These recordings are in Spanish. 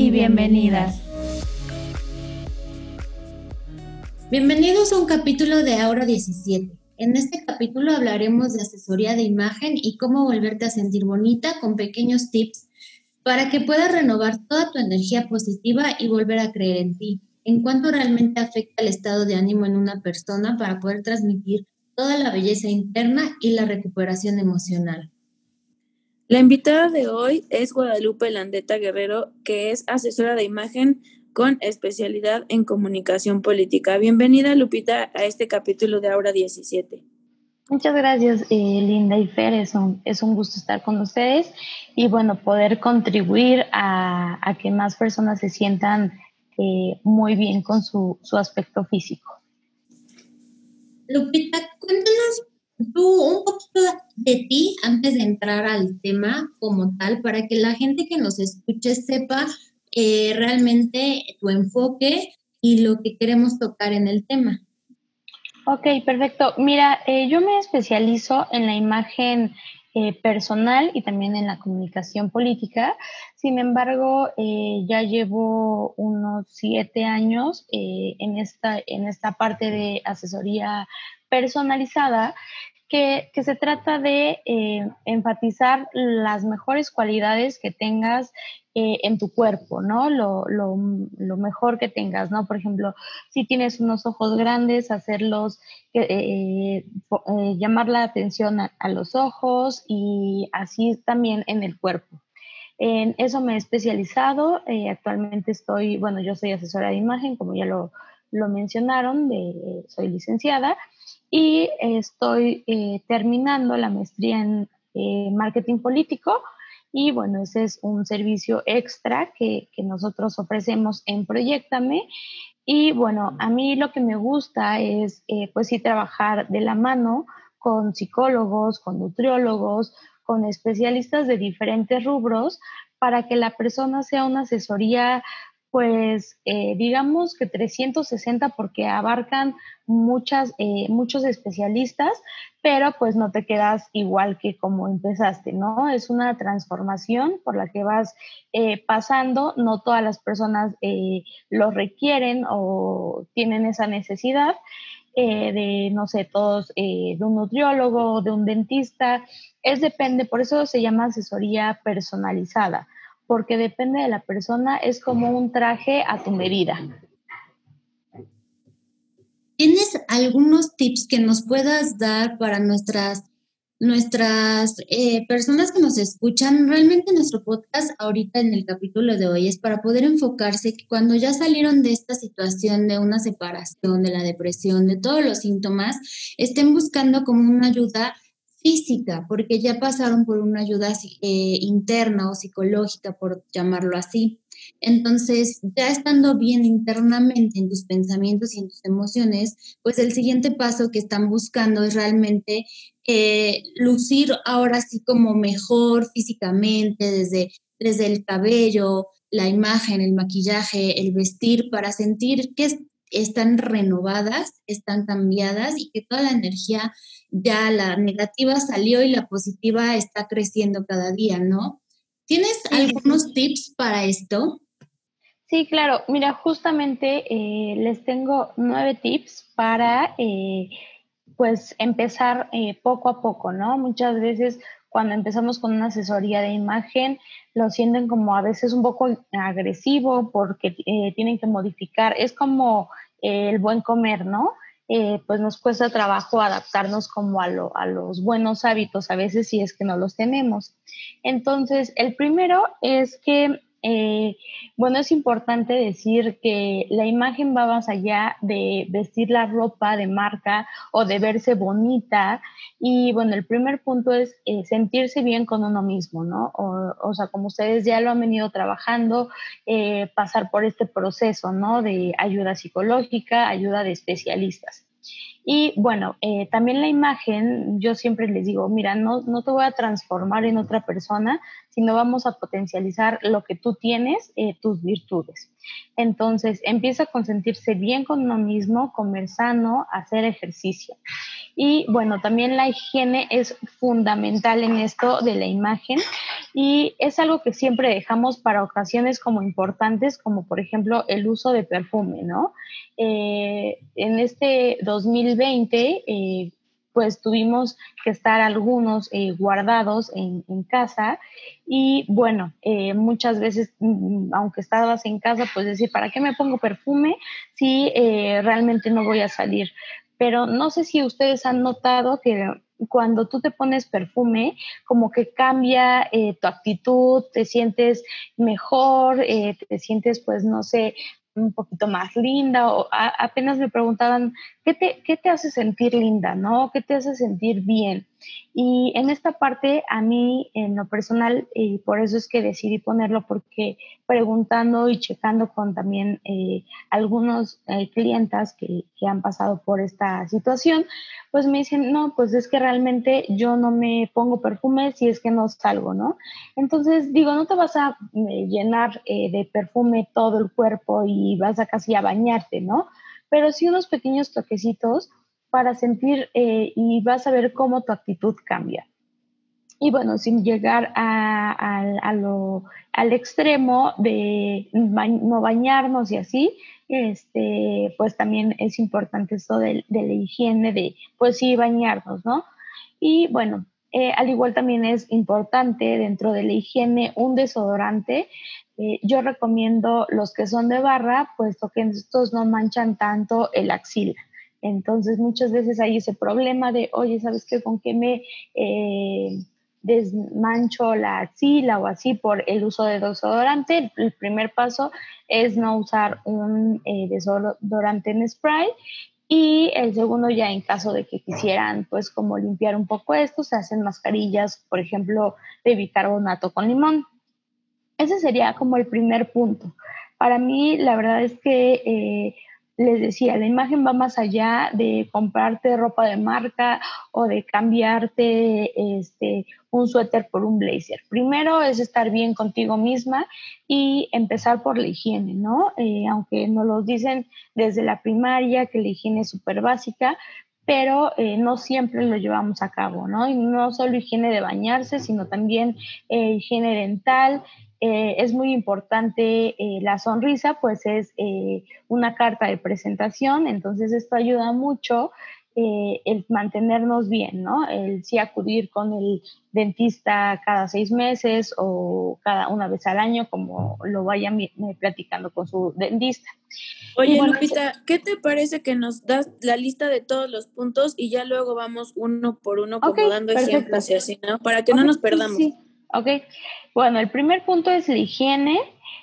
y bienvenidas. Bienvenidos a un capítulo de Aura 17. En este capítulo hablaremos de asesoría de imagen y cómo volverte a sentir bonita con pequeños tips para que puedas renovar toda tu energía positiva y volver a creer en ti. En cuanto realmente afecta el estado de ánimo en una persona para poder transmitir toda la belleza interna y la recuperación emocional. La invitada de hoy es Guadalupe Landeta Guerrero, que es asesora de imagen con especialidad en comunicación política. Bienvenida, Lupita, a este capítulo de Aura 17. Muchas gracias, eh, Linda y Fer. Es un, es un gusto estar con ustedes y, bueno, poder contribuir a, que más personas se sientan eh, muy bien con su, su aspecto físico. Lupita, cuéntanos tú un poquito de ti antes de entrar al tema como tal, para que la gente que nos escuche sepa eh, realmente tu enfoque y lo que queremos tocar en el tema. Ok, perfecto. Mira, eh, yo me especializo en la imagen eh, personal y también en la comunicación política. Sin embargo, ya llevo unos siete años en, esta, en esta parte de asesoría personalizada que, se trata de eh, enfatizar las mejores cualidades que tengas eh, en tu cuerpo, ¿no? Lo, mejor que tengas, ¿no? Por ejemplo, si tienes unos ojos grandes, hacerlos, eh, llamar la atención a, los ojos y así también en el cuerpo. En eso me he especializado. actualmente estoy, bueno, yo soy asesora de imagen, como ya lo, mencionaron, de, soy licenciada y estoy eh, terminando la maestría en eh, marketing político y bueno, ese es un servicio extra que, nosotros ofrecemos en Proyectame. Y bueno, a mí lo que me gusta es eh, pues sí trabajar de la mano con psicólogos, con nutriólogos, con especialistas de diferentes rubros para que la persona sea una asesoría pues eh, digamos que 360 porque abarcan muchas, eh, muchos especialistas, pero pues no te quedas igual que como empezaste, ¿no? Es una transformación por la que vas eh, pasando, no todas las personas lo requieren o tienen esa necesidad. de, no sé, todos, de un nutriólogo, de un dentista, es depende, por eso se llama asesoría personalizada porque depende de la persona, es como un traje a tu medida. ¿Tienes algunos tips que nos puedas dar para nuestras, nuestras eh, personas que nos escuchan? Realmente nuestro podcast ahorita en el capítulo de hoy es para poder enfocarse cuando ya salieron de esta situación de una separación, de la depresión, de todos los síntomas, estén buscando como una ayuda física, porque ya pasaron por una ayuda eh, interna o psicológica, por llamarlo así. Entonces, ya estando bien internamente en tus pensamientos y en tus emociones, pues el siguiente paso que están buscando es realmente eh, lucir ahora sí como mejor físicamente, desde, desde el cabello, la imagen, el maquillaje, el vestir, para sentir que están renovadas, están cambiadas y que toda la energía ya la negativa salió y la positiva está creciendo cada día, ¿no? ¿Tienes algunos tips para esto? Sí, claro. Mira, justamente eh, les tengo nueve tips para, eh, pues, empezar eh, poco a poco, ¿no? Muchas veces cuando empezamos con una asesoría de imagen, lo sienten como a veces un poco agresivo porque tienen que modificar. Es como el buen comer, ¿no? Eh, pues nos cuesta trabajo adaptarnos como a, a, los buenos hábitos, a veces si es que no los tenemos. Entonces, el primero es que Eh, bueno, es importante decir que la imagen va más allá de vestir la ropa de marca o de verse bonita. Y bueno, el primer punto es eh, sentirse bien con uno mismo, ¿no? O, sea, como ustedes ya lo han venido trabajando, eh, pasar por este proceso, ¿no? De ayuda psicológica, ayuda de especialistas. Y bueno, eh, también la imagen, yo siempre les digo, mira, no, no te voy a transformar en otra persona, sino vamos a potencializar lo que tú tienes, eh, tus virtudes. Entonces, empieza con sentirse bien con uno mismo, comer sano, hacer ejercicio. Y bueno, también la higiene es fundamental en esto de la imagen y es algo que siempre dejamos para ocasiones como importantes, como por ejemplo el uso de perfume, ¿no? Eh, en este 2020, eh, pues tuvimos que estar algunos eh, guardados en, casa y bueno, muchas veces, mm, aunque estabas en casa, pues decir, ¿para qué me pongo perfume si realmente no voy a salir? Pero no sé si ustedes han notado que cuando tú te pones perfume, como que cambia eh, tu actitud, te sientes mejor, eh, te sientes, pues, no sé, un poquito más linda o apenas me preguntaban, ¿qué te, ¿qué te hace sentir linda? ¿No? ¿Qué te hace sentir bien? Y en esta parte, a mí, en lo personal, y por eso es que decidí ponerlo, porque preguntando y checando con también eh, algunos eh, que, han pasado por esta situación, pues me dicen, no, pues es que realmente yo no me pongo perfume si es que no salgo, ¿no? Entonces, digo, no te vas a eh, llenar de perfume todo el cuerpo y vas a casi a bañarte, ¿no? Pero sí unos pequeños toquecitos para sentir y vas a ver cómo tu actitud cambia. Y bueno, sin llegar a, lo, al extremo de no bañarnos y así, este, pues también es importante esto de, la higiene, de pues sí bañarnos, ¿no? Y bueno, eh, al igual también es importante dentro de la higiene un desodorante. Eh, yo recomiendo los que son de barra, puesto que estos no manchan tanto el axila. Entonces muchas veces hay ese problema de, oye, ¿sabes qué? ¿Con qué me eh, desmancho la axila o así por el uso de desodorante? El primer paso es no usar un eh, desodorante en spray y el segundo ya en caso de que quisieran pues como limpiar un poco esto, se hacen mascarillas, por ejemplo, de bicarbonato con limón. Ese sería como el primer punto. Para mí, la verdad es que eh, les decía, la imagen va más allá de comprarte ropa de marca o de cambiarte este, un suéter por un blazer. Primero es estar bien contigo misma y empezar por la higiene, ¿no? Eh, aunque nos lo dicen desde la primaria, que la higiene es súper básica, pero eh, no siempre lo llevamos a cabo, ¿no? Y no solo higiene de bañarse, sino también higiene dental, eh, es muy importante eh, la sonrisa, pues es eh, una carta de presentación, entonces esto ayuda mucho el mantenernos bien, ¿no? El sí acudir con el dentista cada seis meses o cada una vez al año, como lo vayan platicando con su dentista. Oye, Lupita, ¿qué te parece que nos das la lista de todos los puntos y ya luego vamos uno por uno como dando ejemplos y así, ¿no? Para que no nos perdamos. Ok, bueno, el primer punto es la higiene,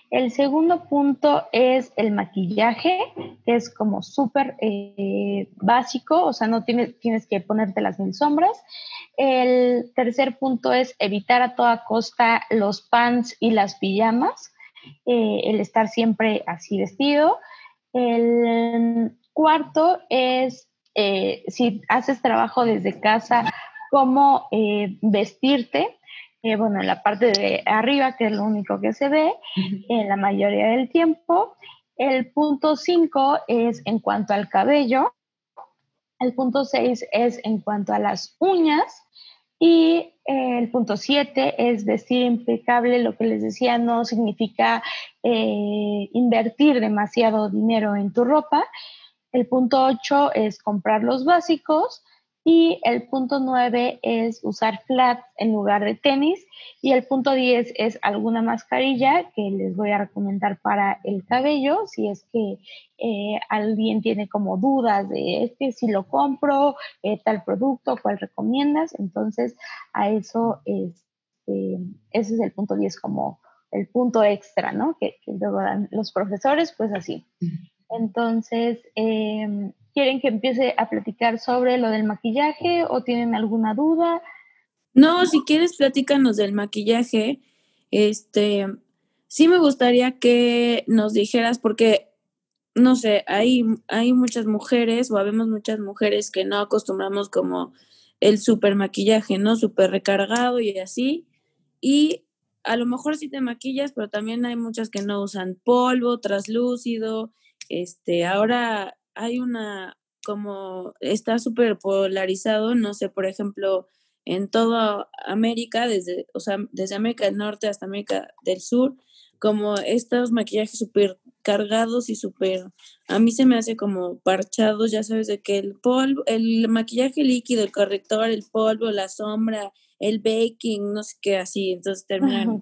el segundo punto es el maquillaje, que es como súper eh, básico, o sea, no tienes, tienes que ponerte las mil sombras. El tercer punto es evitar a toda costa los pants y las pijamas, eh, el estar siempre así vestido. El cuarto es, eh, si haces trabajo desde casa, cómo vestirte eh, bueno, en la parte de arriba, que es lo único que se ve en la mayoría del tiempo. El punto 5 es en cuanto al cabello. El punto 6 es en cuanto a las uñas. Y el punto 7 es vestir impecable. Lo que les decía no significa eh, invertir demasiado dinero en tu ropa. El punto 8 es comprar los básicos. Y el punto 9 es usar flats en lugar de tenis. Y el punto 10 es alguna mascarilla que les voy a recomendar para el cabello. Si es que eh, alguien tiene como dudas de este, si lo compro, eh, tal producto, cuál recomiendas. Entonces, a eso es, este, ese es el punto 10 como, el punto extra, ¿no? Que, luego dan los profesores, pues así. Entonces, em, ¿quieren que empiece a platicar sobre lo del maquillaje o tienen alguna duda? No, si quieres, platícanos del maquillaje. Este, sí me gustaría que nos dijeras, porque, no sé, hay, hay muchas mujeres o habemos muchas mujeres que no acostumbramos como el super maquillaje, ¿no? Súper recargado y así. Y a lo mejor sí te maquillas, pero también hay muchas que no usan polvo, traslúcido. Este, ahora hay una, como está súper polarizado, no sé, por ejemplo, en toda América, desde, o sea, desde América del Norte hasta América del Sur, como estos maquillajes súper cargados y súper, a mí se me hace como parchados, ya sabes, de que el polvo, el maquillaje líquido, el corrector, el polvo, la sombra, el baking, no sé qué, así, entonces terminan.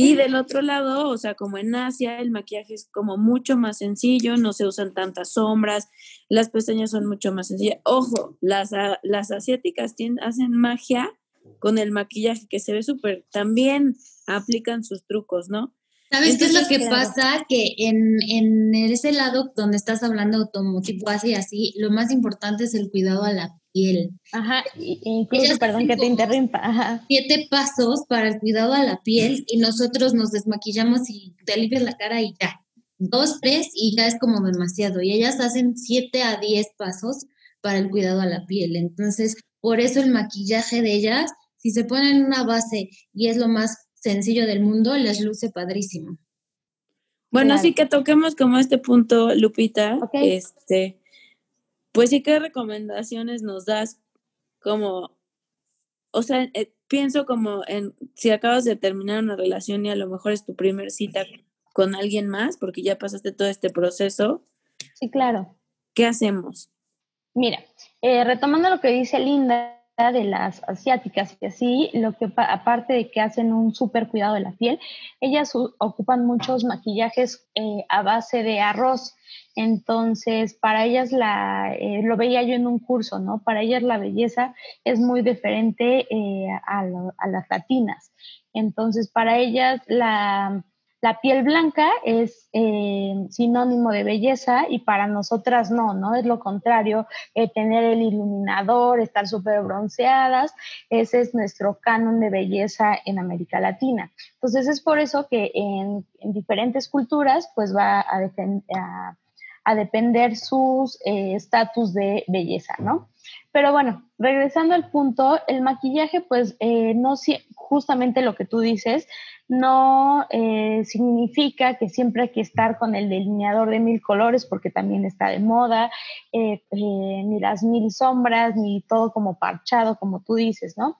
Y del otro lado, o sea, como en Asia, el maquillaje es como mucho más sencillo, no se usan tantas sombras, las pestañas son mucho más sencillas. Ojo, las, las asiáticas tienen, hacen magia con el maquillaje que se ve súper, también aplican sus trucos, ¿no? ¿Sabes qué es lo que pasa? Que en, en, ese lado donde estás hablando automotivo así, así, lo más importante es el cuidado a la piel. Ajá, incluso, perdón que te interrumpa. Ajá. Siete pasos para el cuidado a la piel y nosotros nos desmaquillamos y te alivias la cara y ya. Dos, tres y ya es como demasiado. Y ellas hacen siete a diez pasos para el cuidado a la piel. Entonces, por eso el maquillaje de ellas, si se ponen una base y es lo más sencillo del mundo, les luce padrísimo. Bueno, así que toquemos como este punto, Lupita. Este, pues sí, ¿qué recomendaciones nos das como, o sea, eh, pienso como en si acabas de terminar una relación y a lo mejor es tu primer cita con alguien más, porque ya pasaste todo este proceso. Sí, claro. ¿Qué hacemos? Mira, eh, retomando lo que dice Linda, de las asiáticas y así, lo que aparte de que hacen un súper cuidado de la piel, ellas ocupan muchos maquillajes eh, a base de arroz. Entonces, para ellas la, eh, lo veía yo en un curso, ¿no? Para ellas la belleza es muy diferente eh, a, las latinas. Entonces, para ellas la piel blanca es eh, sinónimo de belleza y para nosotras no, ¿no? Es lo contrario, tener el iluminador, estar súper bronceadas, ese es nuestro canon de belleza en América Latina. Entonces es por eso que en, diferentes culturas pues va a, a, depender sus eh, estatus de belleza, ¿no? Pero bueno, regresando al punto, el maquillaje, pues no justamente lo que tú dices, no eh, significa que siempre hay que estar con el delineador de mil colores porque también está de moda, eh, eh, ni las mil sombras, ni todo como parchado, como tú dices, ¿no?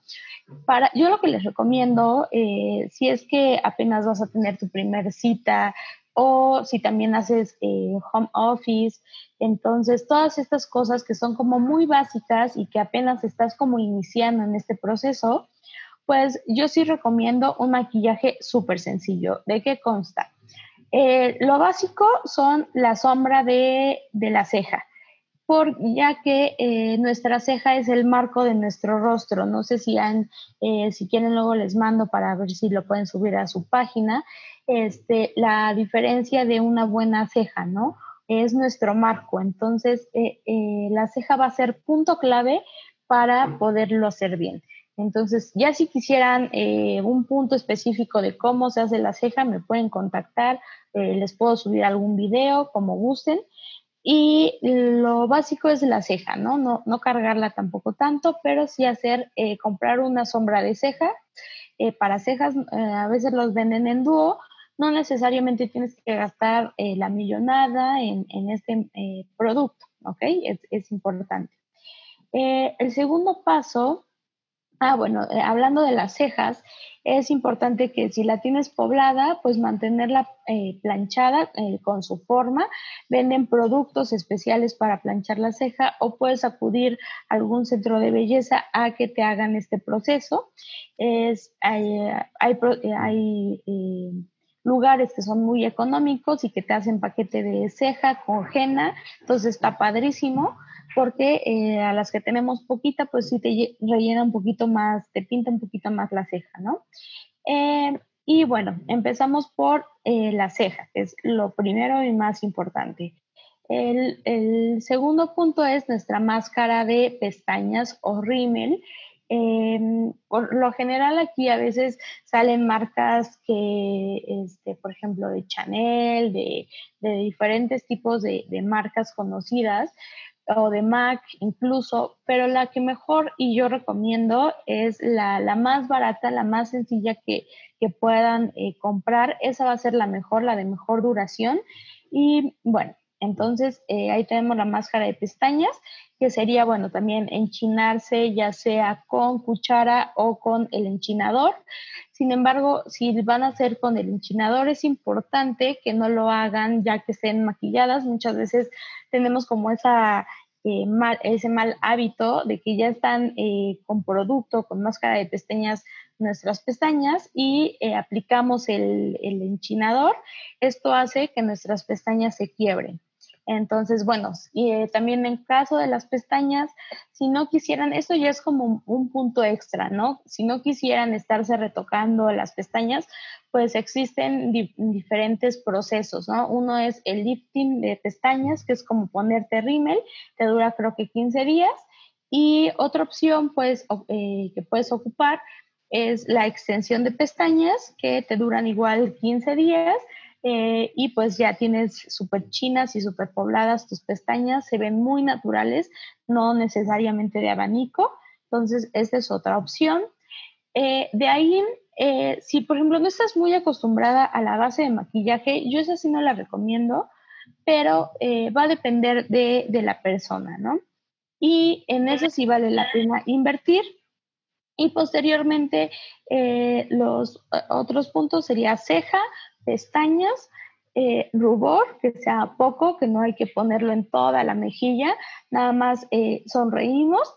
Para, yo lo que les recomiendo, si es que apenas vas a tener tu primer cita o si también haces home office, entonces todas estas cosas que son como muy básicas y que apenas estás como iniciando en este proceso, pues yo sí recomiendo un maquillaje súper sencillo. ¿De qué consta? Eh, lo básico son la sombra de, la ceja, por, ya que eh, nuestra ceja es el marco de nuestro rostro. No sé si, han, eh, si quieren luego les mando para ver si lo pueden subir a su página. Este, la diferencia de una buena ceja, ¿no? Es nuestro marco. Entonces, la ceja va a ser punto clave para poderlo hacer bien. Entonces, ya si quisieran eh, un punto específico de cómo se hace la ceja, me pueden contactar, eh, les puedo subir algún video, como gusten. Y lo básico es la ceja, ¿no? No, no cargarla tampoco tanto, pero sí hacer, eh, comprar una sombra de ceja. para cejas, a veces los venden en dúo, no necesariamente tienes que gastar la millonada en, este producto, ¿ok? Es importante. el segundo paso Ah, bueno, eh, hablando de las cejas, es importante que si la tienes poblada, pues mantenerla eh, planchada eh, con su forma. Venden productos especiales para planchar la ceja o puedes acudir a algún centro de belleza a que te hagan este proceso. Es, hay, hay lugares que son muy económicos y que te hacen paquete de ceja con henna, entonces está padrísimo porque eh, a las que tenemos poquita, pues sí te rellena un poquito más, te pinta un poquito más la ceja, ¿no? Eh, Y bueno, empezamos por eh, la ceja, que es lo primero y más importante. El, el, segundo punto es nuestra máscara de pestañas o rímel, Em, por lo general aquí a veces salen marcas que, este, por ejemplo, de Chanel, de, diferentes tipos de, marcas conocidas o de MAC incluso, pero la que mejor y yo recomiendo es la, más barata, la más sencilla que, puedan eh, comprar. Esa va a ser la mejor, la de mejor duración. Y bueno, entonces, eh, ahí tenemos la máscara de pestañas, que sería, bueno, también enchinarse ya sea con cuchara o con el enchinador. Sin embargo, si van a hacer con el enchinador, es importante que no lo hagan ya que estén maquilladas. Muchas veces tenemos como esa, eh, ese mal hábito de que ya están eh, con producto, con máscara de pestañas nuestras pestañas y aplicamos el, el enchinador. Esto hace que nuestras pestañas se quiebren. Entonces, bueno, y eh, también en caso de las pestañas, si no quisieran, eso ya es como un punto extra, ¿no? Si no quisieran estarse retocando las pestañas, pues existen diferentes procesos, ¿no? Uno es el lifting de pestañas, que es como ponerte rímel, te dura creo que 15 días. Y otra opción, pues, eh, que puedes ocupar es la extensión de pestañas, que te duran igual 15 días eh, y pues ya tienes súper chinas y súper pobladas tus pestañas, se ven muy naturales, no necesariamente de abanico, entonces esta es otra opción. Eh, de ahí, eh, si por ejemplo no estás muy acostumbrada a la base de maquillaje, yo esa sí no la recomiendo, pero va a depender de, de la persona, ¿no? Y en eso sí vale la pena invertir. Y posteriormente, los otros puntos sería ceja, pestañas, eh, rubor, que sea poco, que no hay que ponerlo en toda la mejilla, nada más eh, sonreímos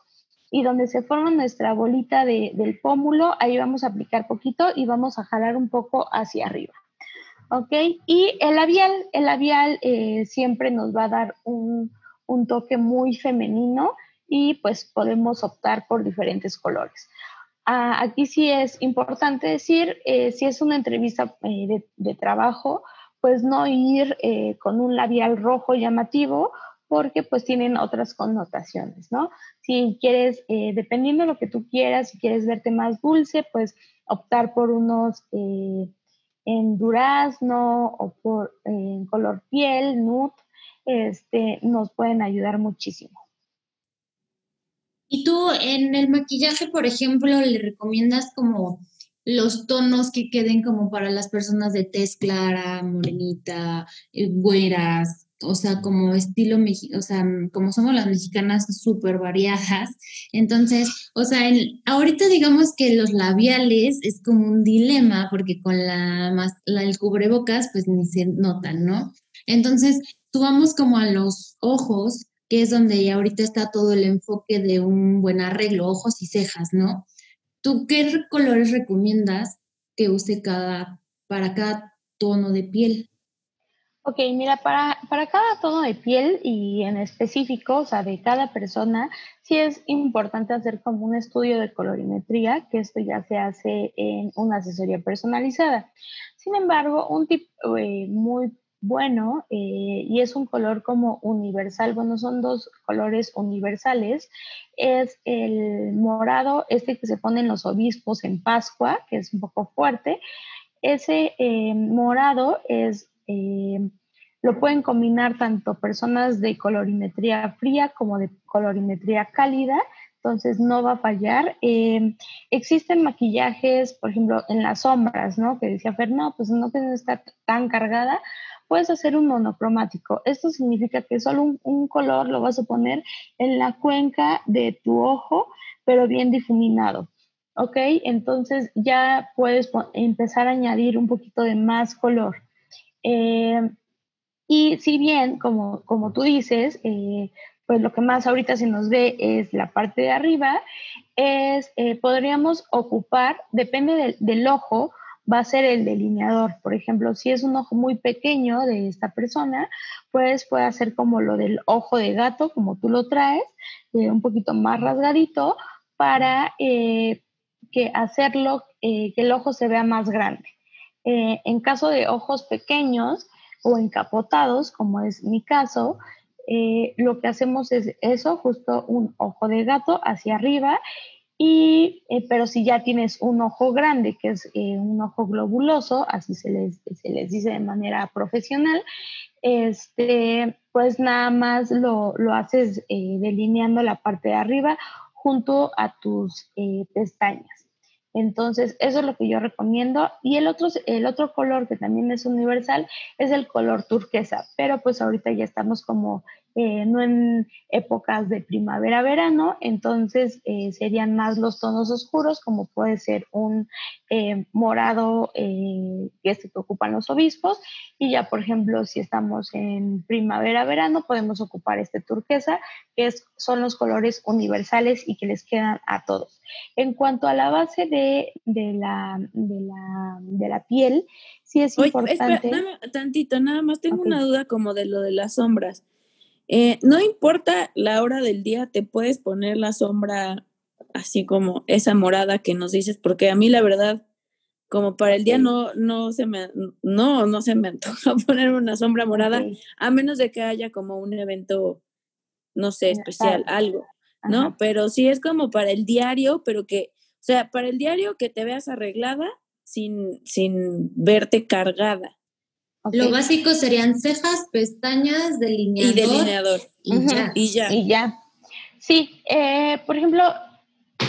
y donde se forma nuestra bolita del pómulo, ahí vamos a aplicar poquito y vamos a jalar un poco hacia arriba. ¿Ok? Y el labial, el labial eh, siempre nos va a dar un, un toque muy femenino y pues podemos optar por diferentes colores. Ah, aquí sí es importante decir, eh, si es una entrevista eh, de, trabajo, pues no ir eh, con un labial rojo llamativo porque pues tienen otras connotaciones, ¿no? Si quieres, dependiendo de lo que tú quieras, si quieres verte más dulce, pues optar por unos en durazno o por en color piel, nude, este, nos pueden ayudar muchísimo. Y tú en el maquillaje, por ejemplo, le recomiendas como los tonos que queden como para las personas de tez clara, morenita, eh, güeras, o sea, como estilo, o sea, como somos las mexicanas súper variadas. Entonces, o sea, ahorita digamos que los labiales es como un dilema porque con la, la, el cubrebocas pues ni se notan, ¿no? Entonces, tú vamos como a los ojos que es donde ya ahorita está todo el enfoque de un buen arreglo, ojos y cejas, ¿no? ¿Tú qué colores recomiendas que use cada, para cada tono de piel? Ok, mira, para, para cada tono de piel y en específico, o sea, de cada persona, sí es importante hacer como un estudio de colorimetría, que esto ya se hace en una asesoría personalizada. Sin embargo, un tip eh, muy bueno eh, y es un color como universal, bueno, son dos colores universales, es el morado, este que se pone en los obispos en Pascua, que es un poco fuerte, ese eh, morado es, eh, lo pueden combinar tanto personas de colorimetría fría como de colorimetría cálida, entonces no va a fallar. existen maquillajes, por ejemplo, en las sombras, ¿no? Que decía Fer, no, pues no que estar tan cargada, puedes hacer un monocromático. Esto significa que solo un, color lo vas a poner en la cuenca de tu ojo, pero bien difuminado. ¿Ok? Entonces ya puedes empezar a añadir un poquito de más color. Eh, y si bien, como, como tú dices, eh, pues lo que más ahorita se nos ve es la parte de arriba, es, eh, podríamos ocupar, depende del ojo, va a ser el delineador. Por ejemplo, si es un ojo muy pequeño de esta persona, pues puede hacer como lo del ojo de gato, como tú lo traes, eh, un poquito más rasgadito, para eh, que hacerlo, eh, que el ojo se vea más grande. En caso de ojos pequeños o encapotados, como es mi caso, lo que hacemos es eso, justo un ojo de gato hacia arriba, y, eh, pero si ya tienes un ojo grande, que es un ojo globuloso, así se les, dice de manera profesional, este, pues nada más lo, lo haces delineando la parte de arriba junto a tus pestañas. Entonces, eso es lo que yo recomiendo. Y el otro, el otro color que también es universal es el color turquesa, pero pues ahorita ya estamos como eh, no en épocas de primavera-verano, entonces eh, serían más los tonos oscuros, como puede ser un eh, morado que es que ocupan los obispos, y ya por ejemplo, si estamos en primavera-verano, podemos ocupar este turquesa, que es, son los colores universales y que les quedan a todos. En cuanto a la base de, la, de, la, piel, sí es importante. Espera, tantito, nada más tengo una duda como de lo de las sombras. Eh, no importa la hora del día, te puedes poner la sombra así como esa morada que nos dices, porque a mí la verdad, como para el día no, no se me, no, no se me antoja poner una sombra morada, a menos de que haya como un evento, no sé, especial, algo, ¿no? Pero sí es como para el diario, pero que, o sea, para el diario que te veas arreglada sin, sin verte cargada. Lo básico serían cejas, pestañas, delineador. Y delineador. Y, ya. y ya. Y ya. Sí, eh, por ejemplo,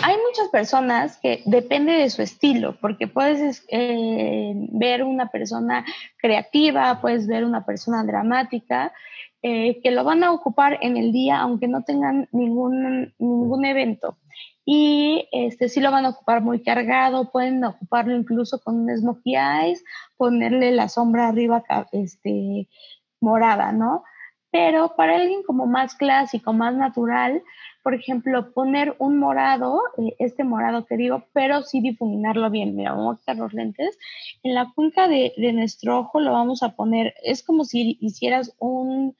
hay muchas personas que depende de su estilo, porque puedes eh, ver una persona creativa, puedes ver una persona dramática, eh, que lo van a ocupar en el día, aunque no tengan ningún, ningún evento y este sí lo van a ocupar muy cargado, pueden ocuparlo incluso con un smokey eyes, ponerle la sombra arriba este, morada, ¿no? Pero para alguien como más clásico, más natural, por ejemplo, poner un morado, eh, este morado que digo, pero sí difuminarlo bien. Mira, vamos a quitar los lentes. En la cuenca de, de nuestro ojo lo vamos a poner, es como si hicieras un,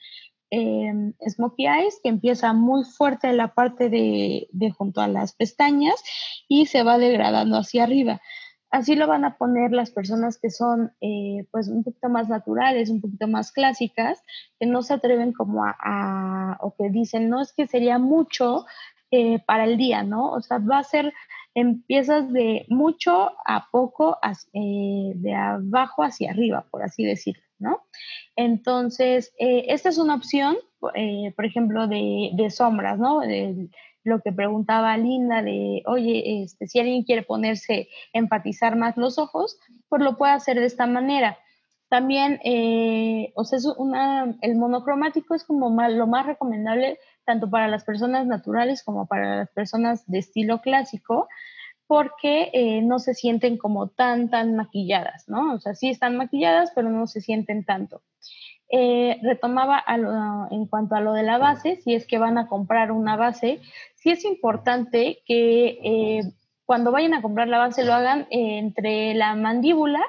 eh, smokey eyes que empieza muy fuerte en la parte de, junto a las pestañas y se va degradando hacia arriba. Así lo van a poner las personas que son eh, pues un poquito más naturales, un poquito más clásicas, que no se atreven como a, o que dicen, no es que sería mucho eh, para el día, ¿no? O sea, va a ser, empiezas de mucho a poco, eh, de abajo hacia arriba, por así decirlo. Entonces, eh, esta es una opción, eh, por ejemplo, de, sombras, ¿no? Lo que preguntaba Linda de, oye, este, si alguien quiere ponerse, enfatizar más los ojos, pues lo puede hacer de esta manera. También, eh, o sea, es una, el monocromático es como lo más recomendable tanto para las personas naturales como para las personas de estilo clásico, porque eh, no se sienten como tan, tan maquilladas, ¿no? O sea, sí están maquilladas, pero no se sienten tanto. Eh, retomaba en cuanto a lo de la base, si es que van a comprar una base, sí es importante que eh, cuando vayan a comprar la base lo hagan entre la mandíbula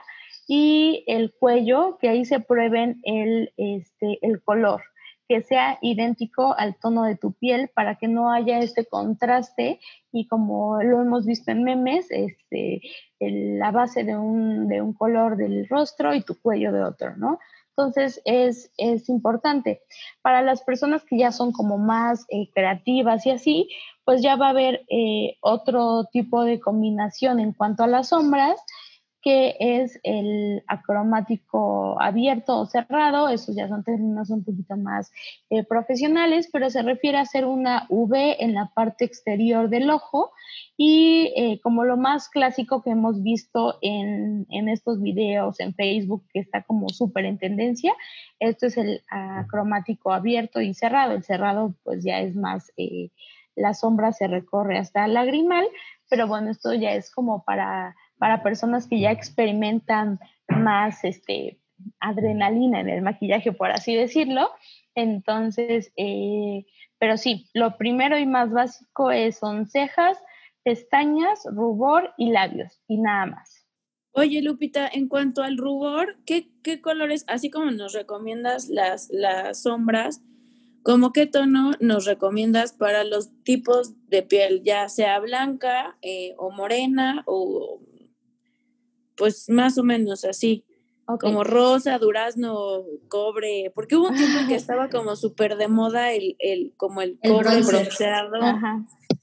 y el cuello, que ahí se prueben el, este, el color que sea idéntico al tono de tu piel para que no haya este contraste y como lo hemos visto en memes, este, la base de un, de un, color del rostro y tu cuello de otro, ¿no? Entonces es, es importante. Para las personas que ya son como más eh, creativas y así, pues ya va a haber eh, otro tipo de combinación en cuanto a las sombras que es el acromático abierto o cerrado, esos ya son términos un poquito más eh, profesionales, pero se refiere a hacer una V en la parte exterior del ojo y eh, como lo más clásico que hemos visto en, estos videos en Facebook, que está como súper en tendencia, esto es el acromático abierto y cerrado, el cerrado pues ya es más... Eh, la sombra se recorre hasta el lagrimal, pero bueno, esto ya es como para para personas que ya experimentan más este, adrenalina en el maquillaje, por así decirlo. Entonces, eh, pero sí, lo primero y más básico es, son cejas, pestañas, rubor y labios, y nada más. Oye, Lupita, en cuanto al rubor, ¿qué, qué colores, así como nos recomiendas las, las sombras, como qué tono nos recomiendas para los tipos de piel, ya sea blanca eh, o morena o pues más o menos así. Como rosa, durazno, cobre, porque hubo un tiempo en que estaba como súper de moda el, el, como el, cobre bronceado.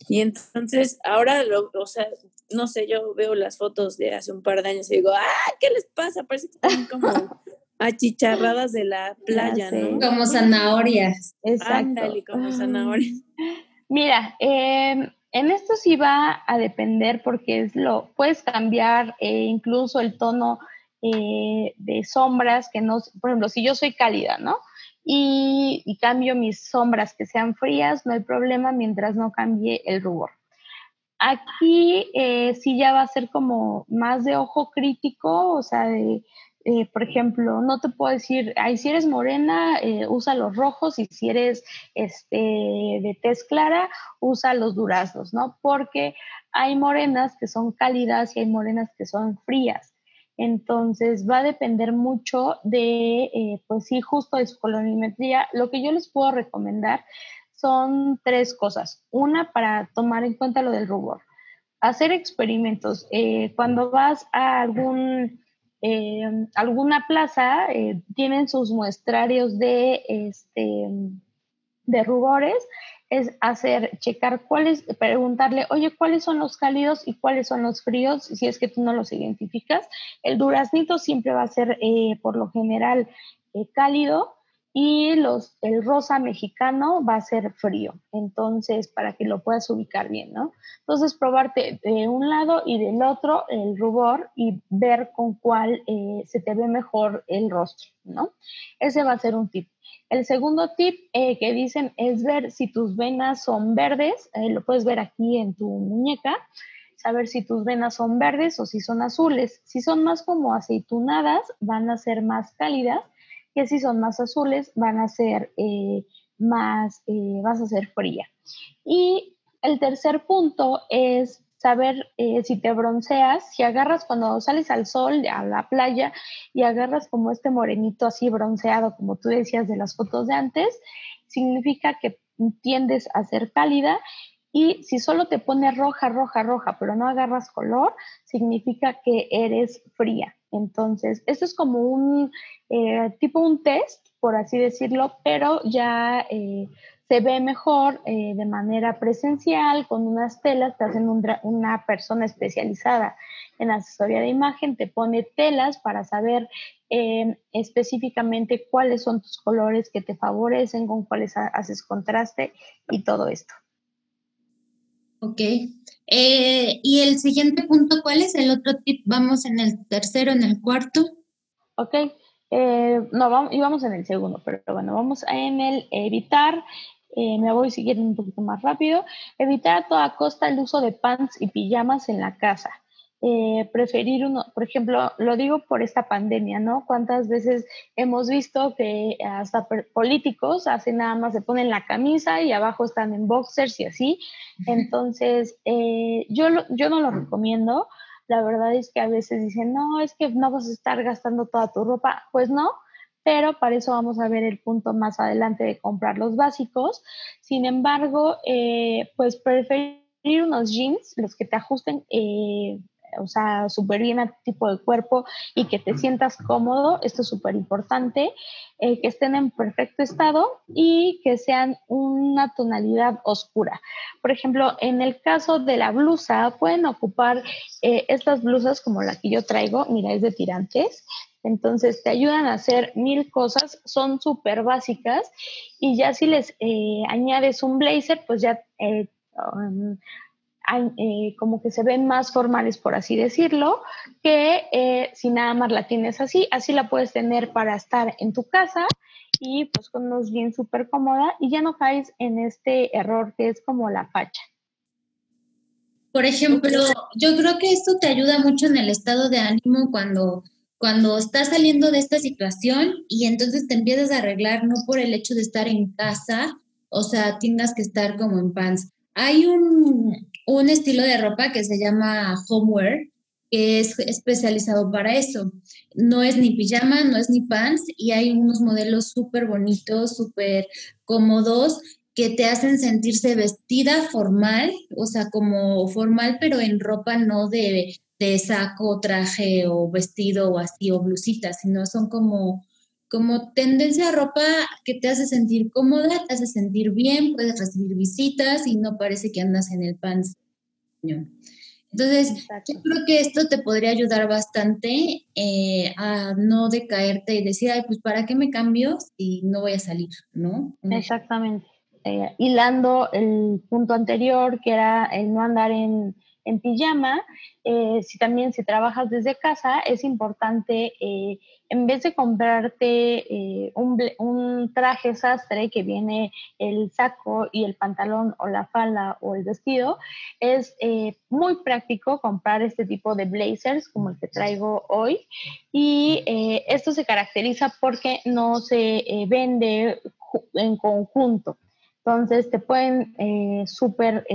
Y entonces ahora, lo, o sea, no sé, yo veo las fotos de hace un par de años y digo, ¡ay, qué les pasa! Parece que están como achicharradas de la playa, ¿no? Como zanahorias. Ándale, como zanahorias. Mira, eh, en esto sí va a depender porque es lo, puedes cambiar eh, incluso el tono eh, de sombras que no, por ejemplo, si yo soy cálida, ¿no? Y, cambio mis sombras que sean frías, no hay problema mientras no cambie el rubor. Aquí eh, sí ya va a ser como más de ojo crítico, o sea, de, eh, por ejemplo, no te puedo decir, ay, si eres morena, eh, usa los rojos y si eres este, de tez clara, usa los duraznos, ¿no? Porque hay morenas que son cálidas y hay morenas que son frías. Entonces va a depender mucho de, eh, pues sí, justo de su colorimetría. Lo que yo les puedo recomendar son tres cosas. Una, para tomar en cuenta lo del rubor. Hacer experimentos. cuando vas a algún eh, alguna plaza eh, tienen sus muestrarios de, este, de rubores, es hacer, checar cuáles, preguntarle, oye, ¿cuáles son los cálidos y cuáles son los fríos? Si es que tú no los identificas. El duraznito siempre va a ser, eh, por lo general, cálido y los, el rosa mexicano va a ser frío, entonces para que lo puedas ubicar bien, ¿no? Entonces probarte de un lado y del otro el rubor y ver con cuál eh, se te ve mejor el rostro, ¿no? Ese va a ser un tip. El segundo tip eh, que dicen es ver si tus venas son verdes, eh, lo puedes ver aquí en tu muñeca, saber si tus venas son verdes o si son azules. Si son más como aceitunadas, van a ser más cálidas que si son más azules van a ser eh, más, eh, vas a ser fría. Y el tercer punto es saber eh, si te bronceas, si agarras cuando sales al sol, a la playa, y agarras como este morenito así bronceado, como tú decías de las fotos de antes, significa que tiendes a ser cálida y si solo te pones roja, roja, roja, pero no agarras color, significa que eres fría. Entonces, esto es como un eh, tipo un test, por así decirlo, pero ya eh, se ve mejor eh, de manera presencial, con unas telas, te hacen una persona especializada en asesoría de imagen, te pone telas para saber específicamente cuáles son tus colores que te favorecen, con cuáles haces contraste y todo esto. Ok. Eh, y el siguiente punto, ¿cuál es el otro tip? Vamos en el tercero, en el cuarto. Ok. Eh, no, vamos, íbamos en el segundo, pero bueno, vamos en el evitar. Eh, me voy siguiendo un poquito más rápido. Evitar a toda costa el uso de pants y pijamas en la casa. Eh, preferir uno, por ejemplo, lo digo por esta pandemia, ¿no? ¿Cuántas veces hemos visto que hasta políticos hacen nada más, se ponen la camisa y abajo están en boxers y así? Entonces, eh, yo, yo no lo recomiendo. La verdad es que a veces dicen, no, es que no vas a estar gastando toda tu ropa. Pues no, pero para eso vamos a ver el punto más adelante de comprar los básicos. Sin embargo, eh, pues preferir unos jeans, los que te ajusten eh, o sea, súper bien a tu tipo de cuerpo y que te sientas cómodo, esto es súper importante, eh, que estén en perfecto estado y que sean una tonalidad oscura. Por ejemplo, en el caso de la blusa, pueden ocupar eh, estas blusas como la que yo traigo, mira, es de tirantes, entonces te ayudan a hacer mil cosas, son súper básicas y ya si les eh, añades un blazer, pues ya um, eh, como que se ven más formales, por así decirlo, que eh, si nada más la tienes así, así la puedes tener para estar en tu casa y pues con unos bien súper cómoda y ya no caes en este error que es como la facha. Por ejemplo, yo creo que esto te ayuda mucho en el estado de ánimo cuando, cuando estás saliendo de esta situación y entonces te empiezas a arreglar no por el hecho de estar en casa, o sea, tengas que estar como en pants. Hay un, un estilo de ropa que se llama homeware, que es especializado para eso. No es ni pijama, no es ni pants y hay unos modelos súper bonitos, súper cómodos que te hacen sentirse vestida formal, o sea, como formal, pero en ropa no de, de saco, traje o vestido o así, o blusita, sino son como, como tendencia a ropa que te hace sentir cómoda, te hace sentir bien, puedes recibir visitas y no parece que andas en el pan. Entonces, yo creo que esto te podría ayudar bastante eh, a no decaerte y decir, ay, pues ¿para qué me cambio si no voy a salir? ¿No? Exactamente. Eh, hilando el punto anterior, que era el no andar en, en pijama, eh, si también si trabajas desde casa, es importante, eh, en vez de comprarte eh, un, un, traje sastre que viene el saco y el pantalón o la falda o el vestido, es muy práctico comprar este tipo de blazers como el que traigo hoy. Y esto se caracteriza porque no se vende en conjunto. Entonces te pueden súper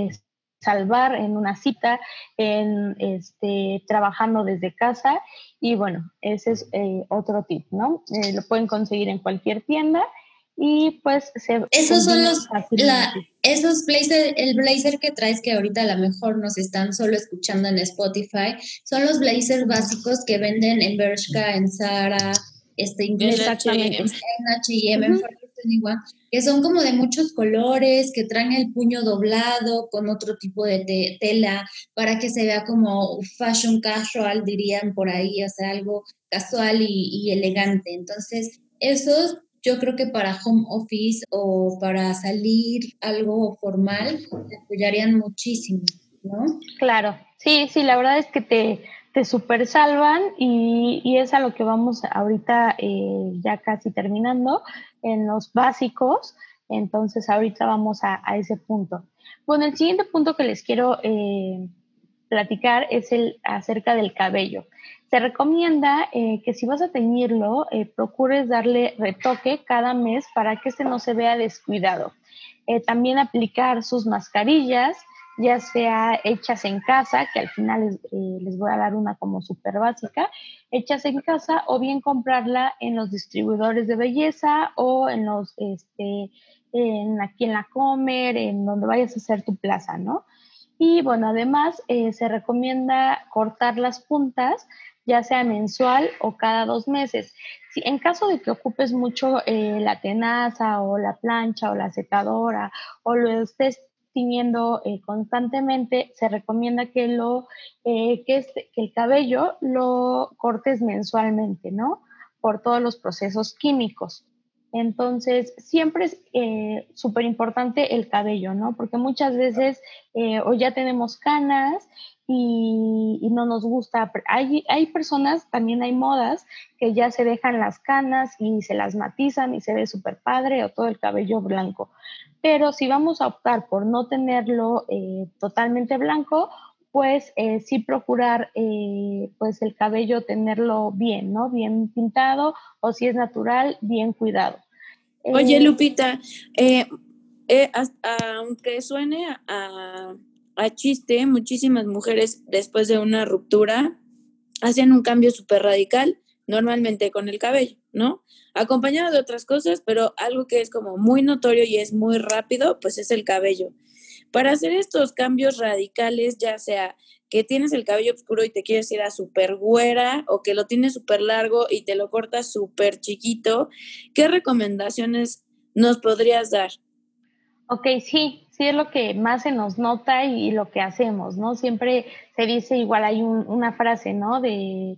salvar en una cita, en este, trabajando desde casa. Y bueno, ese es eh, otro tip, ¿no? Eh, lo pueden conseguir en cualquier tienda y pues se... Esos son los... esos blazer, el blazer que traes que ahorita a lo mejor nos están solo escuchando en Spotify, son los blazers básicos que venden en Bershka, en Zara, este, en H&M, en que son como de muchos colores, que traen el puño doblado con otro tipo de tela para que se vea como fashion casual, dirían por ahí, o sea, algo casual y, elegante. Entonces, esos yo creo que para home office o para salir algo formal, te apoyarían muchísimo, ¿no? Claro, sí, sí, la verdad es que te, te super salvan y, y, es a lo que vamos ahorita eh, ya casi terminando en los básicos. Entonces ahorita vamos a, ese punto. Bueno, el siguiente punto que les quiero eh, platicar es el acerca del cabello. Se recomienda eh, que si vas a teñirlo, eh, procures darle retoque cada mes para que este no se vea descuidado. también aplicar sus mascarillas, ya sea hechas en casa, que al final eh, les, voy a dar una como súper básica, hechas en casa o bien comprarla en los distribuidores de belleza o en los, este, en, aquí en la Comer, en donde vayas a hacer tu plaza, ¿no? Y bueno, además eh, se recomienda cortar las puntas, ya sea mensual o cada dos meses. Si, en caso de que ocupes mucho eh, la tenaza o la plancha o la secadora o lo estés eh, constantemente, se recomienda que, lo, eh, que, este, que el cabello lo cortes mensualmente, ¿no? Por todos los procesos químicos. Entonces, siempre es eh, súper importante el cabello, ¿no? Porque muchas veces eh, o ya tenemos canas y, no nos gusta. Hay, hay personas, también hay modas que ya se dejan las canas y se las matizan y se ve súper padre o todo el cabello blanco. Pero si vamos a optar por no tenerlo eh, totalmente blanco, pues eh, sí procurar eh, pues el cabello tenerlo bien, ¿no? Bien pintado o si es natural, bien cuidado. Oye, Lupita, aunque suene a, a, chiste, muchísimas mujeres después de una ruptura hacen un cambio súper radical, normalmente con el cabello, ¿no? Acompañado de otras cosas, pero algo que es como muy notorio y es muy rápido, pues es el cabello. Para hacer estos cambios radicales, ya sea que tienes el cabello oscuro y te quieres ir a súper güera o que lo tienes súper largo y te lo cortas súper chiquito, ¿qué recomendaciones nos podrías dar? Ok, sí, sí es lo que más se nos nota y, lo que hacemos, ¿no? Siempre se dice, igual hay una frase, ¿no? De,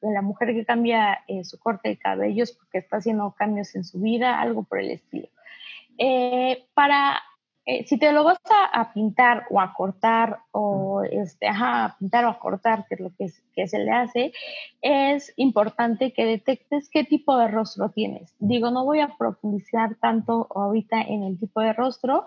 la mujer que cambia eh, su corte de cabello es porque está haciendo cambios en su vida, algo por el estilo. Eh, para eh, si te lo vas a, pintar o a cortar o este, ajá, a pintar o a cortar, que es lo que, que, se le hace, es importante que detectes qué tipo de rostro tienes. Digo, no voy a profundizar tanto ahorita en el tipo de rostro,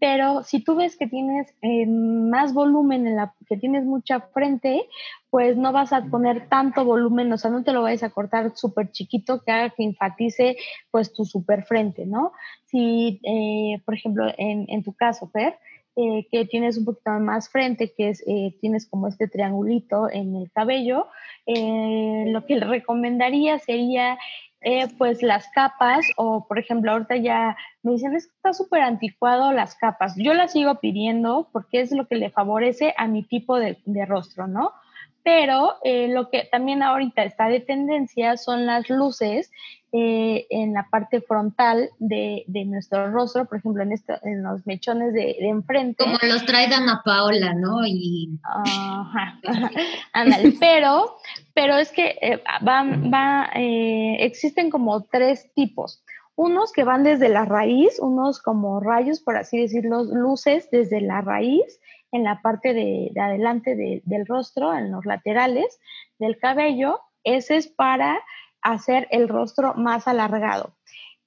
pero si tú ves que tienes eh, más volumen, en la, que tienes mucha frente, pues no vas a poner tanto volumen, o sea, no te lo vayas a cortar súper chiquito que haga que enfatice pues tu super frente, ¿no? Si, eh, por ejemplo, en, en, tu caso, Fer, eh, que tienes un poquito más frente, que es, tienes como este triangulito en el cabello, lo que le recomendaría sería eh, pues las capas, o por ejemplo, ahorita ya me dicen, es que está súper anticuado las capas. Yo las sigo pidiendo porque es lo que le favorece a mi tipo de, rostro, ¿no? pero eh, lo que también ahorita está de tendencia son las luces eh, en la parte frontal de, nuestro rostro, por ejemplo, en, esto, en los mechones de, enfrente. Como los trae Dana Paola, ¿no? Y... Ajá, ándale, pero, pero es que eh, van, va, existen como tres tipos. Unos que van desde la raíz, unos como rayos, por así decirlo, luces desde la raíz, en la parte de, adelante del rostro, en los laterales del cabello. Ese es para hacer el rostro más alargado.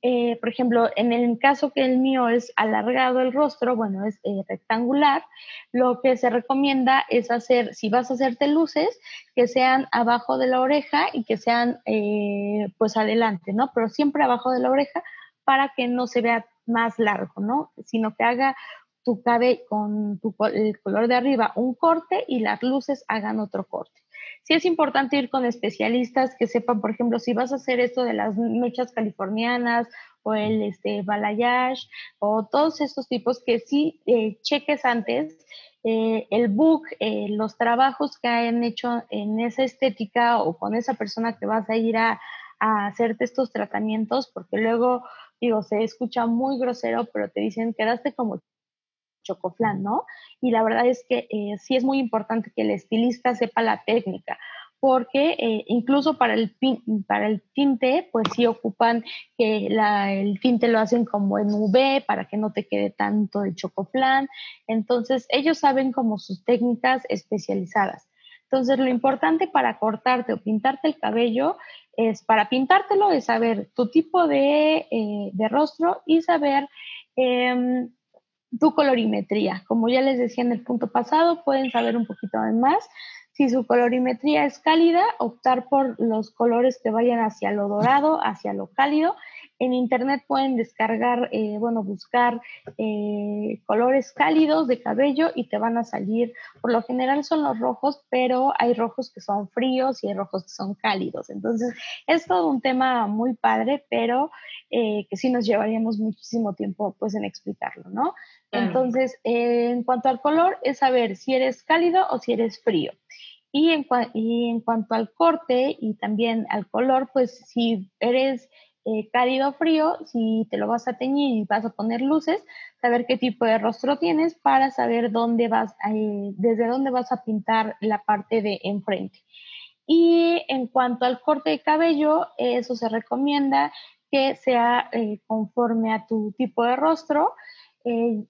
Eh, por ejemplo, en el caso que el mío es alargado el rostro, bueno, es eh, rectangular, lo que se recomienda es hacer, si vas a hacerte luces, que sean abajo de la oreja y que sean eh, pues adelante, ¿no? Pero siempre abajo de la oreja para que no se vea más largo, ¿no? Sino que haga tu cabello con tu, el color de arriba un corte y las luces hagan otro corte. Sí es importante ir con especialistas que sepan, por ejemplo, si vas a hacer esto de las mechas californianas o el este, balayage o todos estos tipos que sí eh, cheques antes eh, el book, eh, los trabajos que han hecho en esa estética o con esa persona que vas a ir a, a hacerte estos tratamientos, porque luego, digo, se escucha muy grosero, pero te dicen, quedaste como chocoflan, ¿no? Y la verdad es que eh, sí es muy importante que el estilista sepa la técnica, porque eh, incluso para el, para el tinte, pues sí ocupan que el tinte lo hacen como en UV para que no te quede tanto de chocoflan. Entonces, ellos saben como sus técnicas especializadas. Entonces, lo importante para cortarte o pintarte el cabello es, para pintártelo, es saber tu tipo de, eh, de rostro y saber em, tu colorimetría. Como ya les decía en el punto pasado, pueden saber un poquito más. Si su colorimetría es cálida, optar por los colores que vayan hacia lo dorado, hacia lo cálido en internet pueden descargar, eh, bueno, buscar eh, colores cálidos de cabello y te van a salir, por lo general son los rojos, pero hay rojos que son fríos y hay rojos que son cálidos. Entonces, es todo un tema muy padre, pero eh, que sí nos llevaríamos muchísimo tiempo pues en explicarlo, ¿no? Entonces, en cuanto al color, es saber si eres cálido o si eres frío. Y en, y en cuanto al corte y también al color, pues si eres eh, cálido frío, si te lo vas a teñir y vas a poner luces, saber qué tipo de rostro tienes para saber dónde vas, eh, desde dónde vas a pintar la parte de enfrente. Y en cuanto al corte de cabello, eso se recomienda que sea eh, conforme a tu tipo de rostro.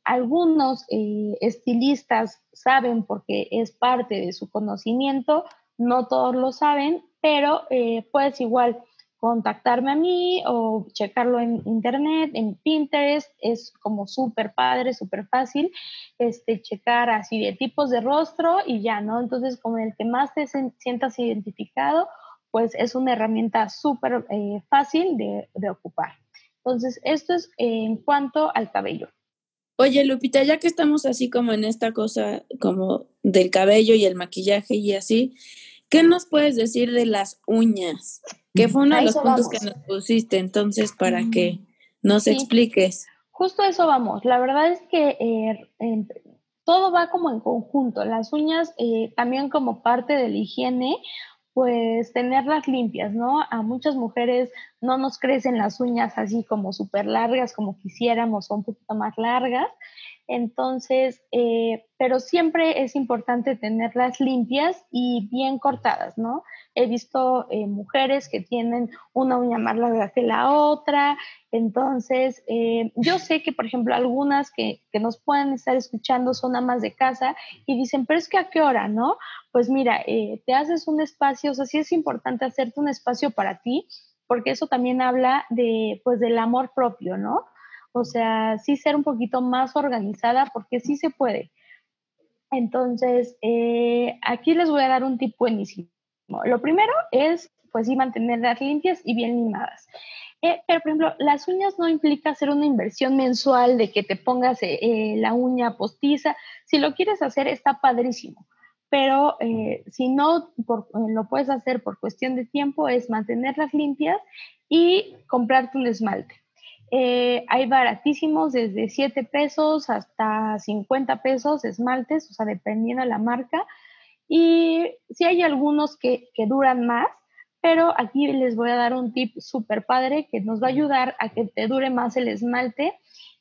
algunos estilistas saben porque es parte de su conocimiento, no todos lo saben, pero puedes igual contactarme a mí o checarlo en internet, en Pinterest, es como súper padre, súper fácil, este, checar así de tipos de rostro y ya, ¿no? Entonces, como el que más te sientas identificado, pues es una herramienta súper eh, fácil de, de, ocupar. Entonces, esto es en cuanto al cabello. Oye, Lupita, ya que estamos así como en esta cosa como del cabello y el maquillaje y así, ¿qué nos puedes decir de las uñas? Que fue uno de los puntos que nos pusiste, entonces, para que nos expliques. Justo eso vamos. La verdad es que eh, todo va como en conjunto. Las uñas eh, también como parte de la higiene, pues tenerlas limpias, ¿no? A muchas mujeres no nos crecen las uñas así como súper largas como quisiéramos o un poquito más largas. Entonces, eh, pero siempre es importante tenerlas limpias y bien cortadas, ¿no? He visto eh, mujeres que tienen una uña más larga que la otra. Entonces, eh, yo sé que, por ejemplo, algunas que, que, nos pueden estar escuchando son amas de casa y dicen, pero es que a qué hora, ¿no? Pues mira, te haces un espacio, o sea, sí es importante hacerte un espacio para ti, porque eso también habla de, pues, del amor propio, ¿no? O sea, sí ser un poquito más organizada porque sí se puede. Entonces, eh, aquí les voy a dar un tip buenísimo. Lo primero es, pues sí, mantenerlas limpias y bien limadas. Eh, pero, por ejemplo, las uñas no implica hacer una inversión mensual de que te pongas eh, la uña postiza. Si lo quieres hacer, está padrísimo. Pero si no lo puedes hacer por cuestión de tiempo, es mantenerlas limpias y comprarte un esmalte. Eh, hay baratísimos desde 7 pesos hasta 50 pesos esmaltes, o sea, dependiendo de la marca. Y sí hay algunos que, que duran más, pero aquí les voy a dar un tip súper padre que nos va a ayudar a que te dure más el esmalte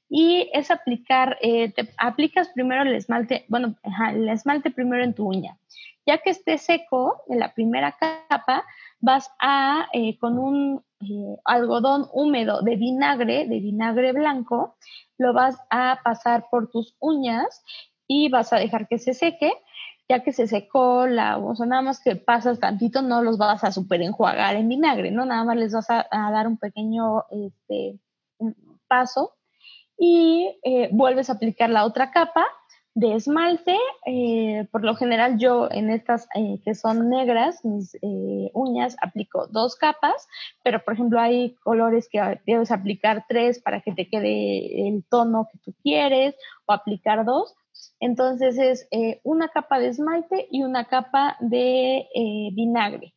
y es aplicar, eh, te aplicas primero el esmalte, bueno, el esmalte primero en tu uña. Ya que esté seco en la primera capa, vas a, eh, con un eh, algodón húmedo de vinagre, de vinagre blanco, lo vas a pasar por tus uñas y vas a dejar que se seque. Ya que se secó, la, o nada más que pasas tantito, no los vas a super enjuagar en vinagre, ¿no? Nada más les vas a, dar un pequeño este, paso y eh, vuelves a aplicar la otra capa de esmalte. Eh, por lo general yo en estas eh, que son negras, mis uñas, aplico dos capas, pero por ejemplo hay colores que debes aplicar tres para que te quede el tono que tú quieres o aplicar dos. Entonces es una capa de esmalte y una capa de vinagre.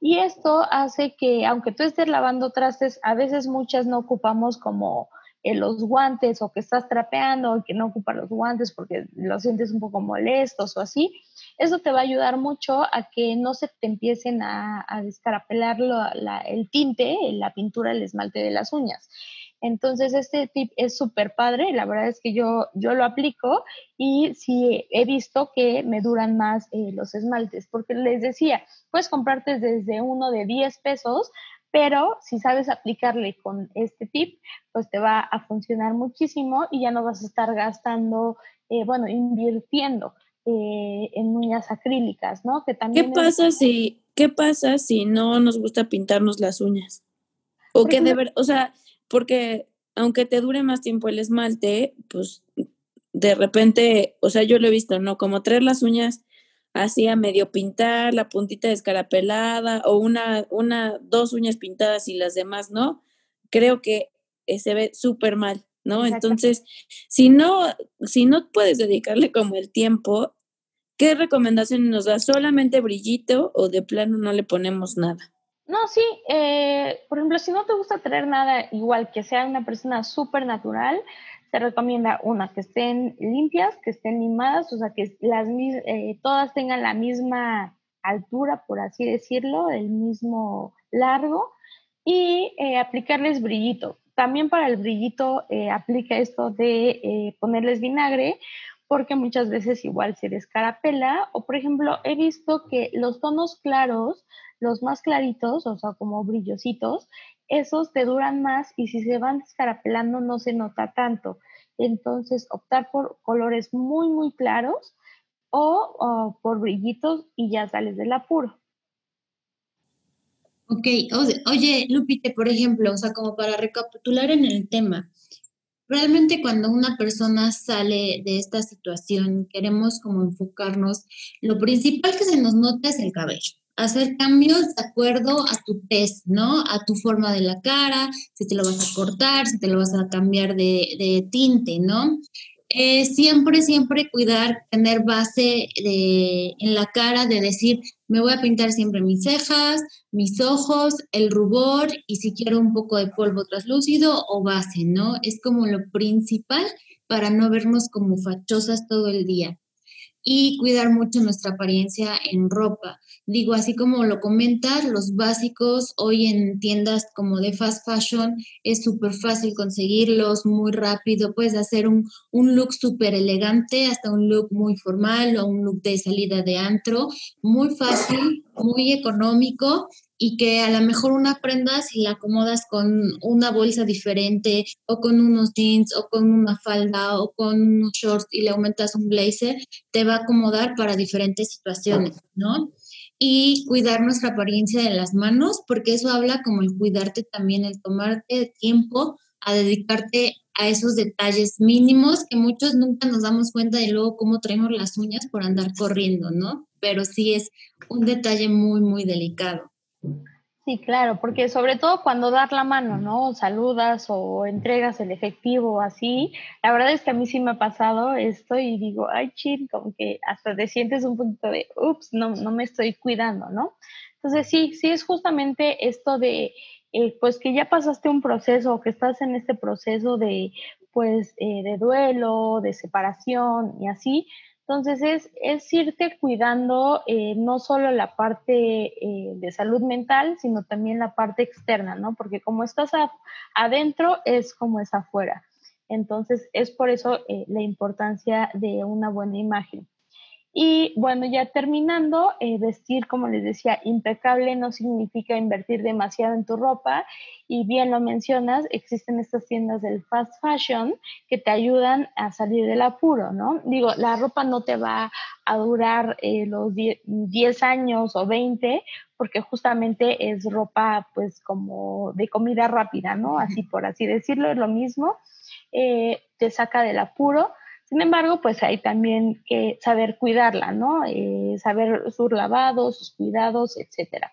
Y esto hace que, aunque tú estés lavando trastes, a veces muchas no ocupamos como los guantes o que estás trapeando y que no ocupa los guantes porque los sientes un poco molestos o así, eso te va a ayudar mucho a que no se te empiecen a, a descarapelar el tinte, la pintura, el esmalte de las uñas. Entonces, este tip es súper padre. La verdad es que yo, yo lo aplico y sí he visto que me duran más eh, los esmaltes, porque les decía, puedes comprarte desde uno de 10 pesos pero si sabes aplicarle con este tip, pues te va a funcionar muchísimo y ya no vas a estar gastando, eh, bueno, invirtiendo eh, en uñas acrílicas, ¿no? Que también ¿Qué pasa si, qué pasa si no nos gusta pintarnos las uñas? O que de ver, o sea, porque aunque te dure más tiempo el esmalte, pues de repente, o sea, yo lo he visto, ¿no? Como traer las uñas así a medio pintar, la puntita descarapelada o una, una, dos uñas pintadas y las demás no, creo que eh, se ve súper mal, ¿no? Entonces, si no, si no puedes dedicarle como el tiempo, ¿qué recomendación nos da? ¿Solamente brillito o de plano no le ponemos nada? No, sí, eh, por ejemplo, si no te gusta traer nada igual que sea una persona súper natural, se recomienda una, que estén limpias, que estén limadas, o sea, que las, eh, todas tengan la misma altura, por así decirlo, el mismo largo, y eh, aplicarles brillito. También para el brillito eh, aplica esto de ponerles vinagre, porque muchas veces igual se descarapela, o por ejemplo, he visto que los tonos claros, los más claritos, o sea, como brillositos, esos te duran más y si se van descarapelando no se nota tanto. Entonces, optar por colores muy, muy claros o, por brillitos y ya sales del apuro. Ok, oye, Lupite, por ejemplo, o sea, como para recapitular en el tema, realmente cuando una persona sale de esta situación, queremos como enfocarnos, lo principal que se nos nota es el cabello hacer cambios de acuerdo a tu test, ¿no? A tu forma de la cara, si te lo vas a cortar, si te lo vas a cambiar de, tinte, ¿no? Eh, siempre, siempre cuidar, tener base en la cara de decir, me voy a pintar siempre mis cejas, mis ojos, el rubor y si quiero un poco de polvo traslúcido o base, ¿no? Es como lo principal para no vernos como fachosas todo el día y cuidar mucho nuestra apariencia en ropa. Digo, así como lo comentas, los básicos hoy en tiendas como de fast fashion es súper fácil conseguirlos, muy rápido, puedes hacer un, un look súper elegante hasta un look muy formal o un look de salida de antro, muy fácil, muy económico y que a lo mejor una prenda si la acomodas con una bolsa diferente o con unos jeans o con una falda o con unos shorts y le aumentas un blazer, te va a acomodar para diferentes situaciones, ¿no? Y cuidar nuestra apariencia de las manos, porque eso habla como el cuidarte también, el tomarte tiempo a dedicarte a esos detalles mínimos que muchos nunca nos damos cuenta de luego cómo traemos las uñas por andar corriendo, ¿no? Pero sí es un detalle muy, muy delicado. Sí, claro, porque sobre todo cuando das la mano, ¿no? Saludas o entregas el efectivo o así, la verdad es que a mí sí me ha pasado esto y digo, ay, chin, como que hasta te sientes un poquito de, ups, no, no me estoy cuidando, ¿no? Entonces sí, sí es justamente esto de, eh, pues que ya pasaste un proceso o que estás en este proceso de, pues, eh, de duelo, de separación y así, Entonces es, es irte cuidando eh, no solo la parte eh, de salud mental, sino también la parte externa, ¿no? Porque como estás adentro es como es afuera. Entonces es por eso eh, la importancia de una buena imagen. Y bueno, ya terminando, eh, vestir, como les decía, impecable no significa invertir demasiado en tu ropa. Y bien lo mencionas, existen estas tiendas del fast fashion que te ayudan a salir del apuro, ¿no? Digo, la ropa no te va a durar eh, los 10 años o 20 porque justamente es ropa pues como de comida rápida, ¿no? Así por así decirlo, es lo mismo. Eh, te saca del apuro sin embargo, pues hay también que saber cuidarla, ¿no? Eh, saber sus lavados, sus cuidados, etcétera.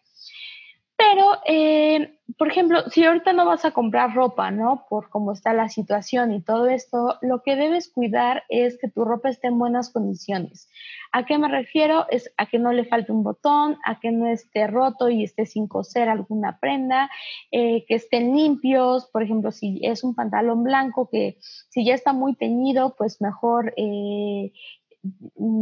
Pero, eh, por ejemplo, si ahorita no vas a comprar ropa, ¿no? Por cómo está la situación y todo esto, lo que debes cuidar es que tu ropa esté en buenas condiciones. ¿A qué me refiero? Es a que no le falte un botón, a que no esté roto y esté sin coser alguna prenda, eh, que estén limpios, por ejemplo, si es un pantalón blanco que si ya está muy teñido, pues mejor eh,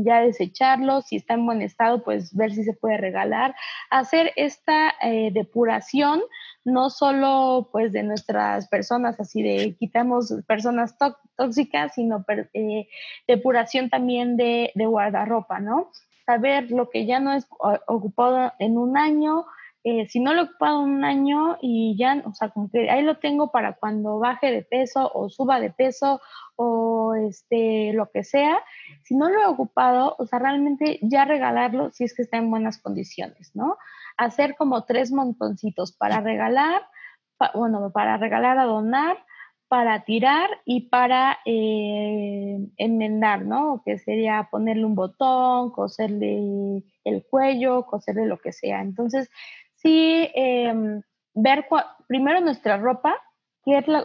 ya desecharlo, si está en buen estado, pues ver si se puede regalar, hacer esta eh, depuración, no solo pues de nuestras personas, así de quitamos personas tóxicas, sino eh, depuración también de guardarropa, ¿no? Saber lo que ya no es ocupado en un año, eh, si no lo he ocupado un año y ya, o sea, como que ahí lo tengo para cuando baje de peso o suba de peso o este, lo que sea, si no lo he ocupado, o sea, realmente ya regalarlo si es que está en buenas condiciones, ¿no? Hacer como tres montoncitos para regalar, bueno, para regalar a donar, para tirar y para eh, enmendar, ¿no? Que sería ponerle un botón, coserle el cuello, coserle lo que sea. Entonces, sí, em, ver primero nuestra ropa,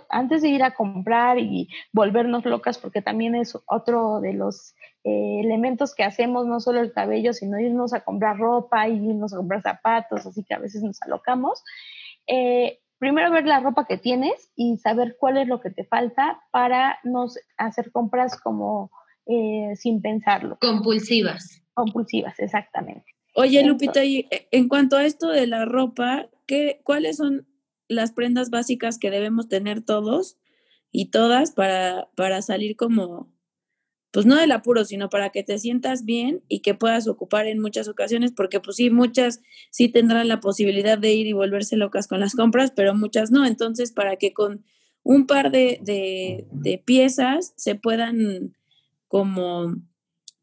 antes de ir a comprar y volvernos locas, porque también es otro de los eh, elementos que hacemos, no solo el cabello, sino irnos a comprar ropa, irnos a comprar zapatos, así que a veces nos alocamos. Eh, primero ver la ropa que tienes y saber cuál es lo que te falta para no hacer compras como eh, sin pensarlo. Compulsivas. Compulsivas, exactamente. Oye, Lupita, y en cuanto a esto de la ropa, ¿qué, ¿cuáles son las prendas básicas que debemos tener todos y todas para, para salir como, pues no del apuro, sino para que te sientas bien y que puedas ocupar en muchas ocasiones, porque pues sí, muchas sí tendrán la posibilidad de ir y volverse locas con las compras, pero muchas no. Entonces, para que con un par de, de, de piezas se puedan como,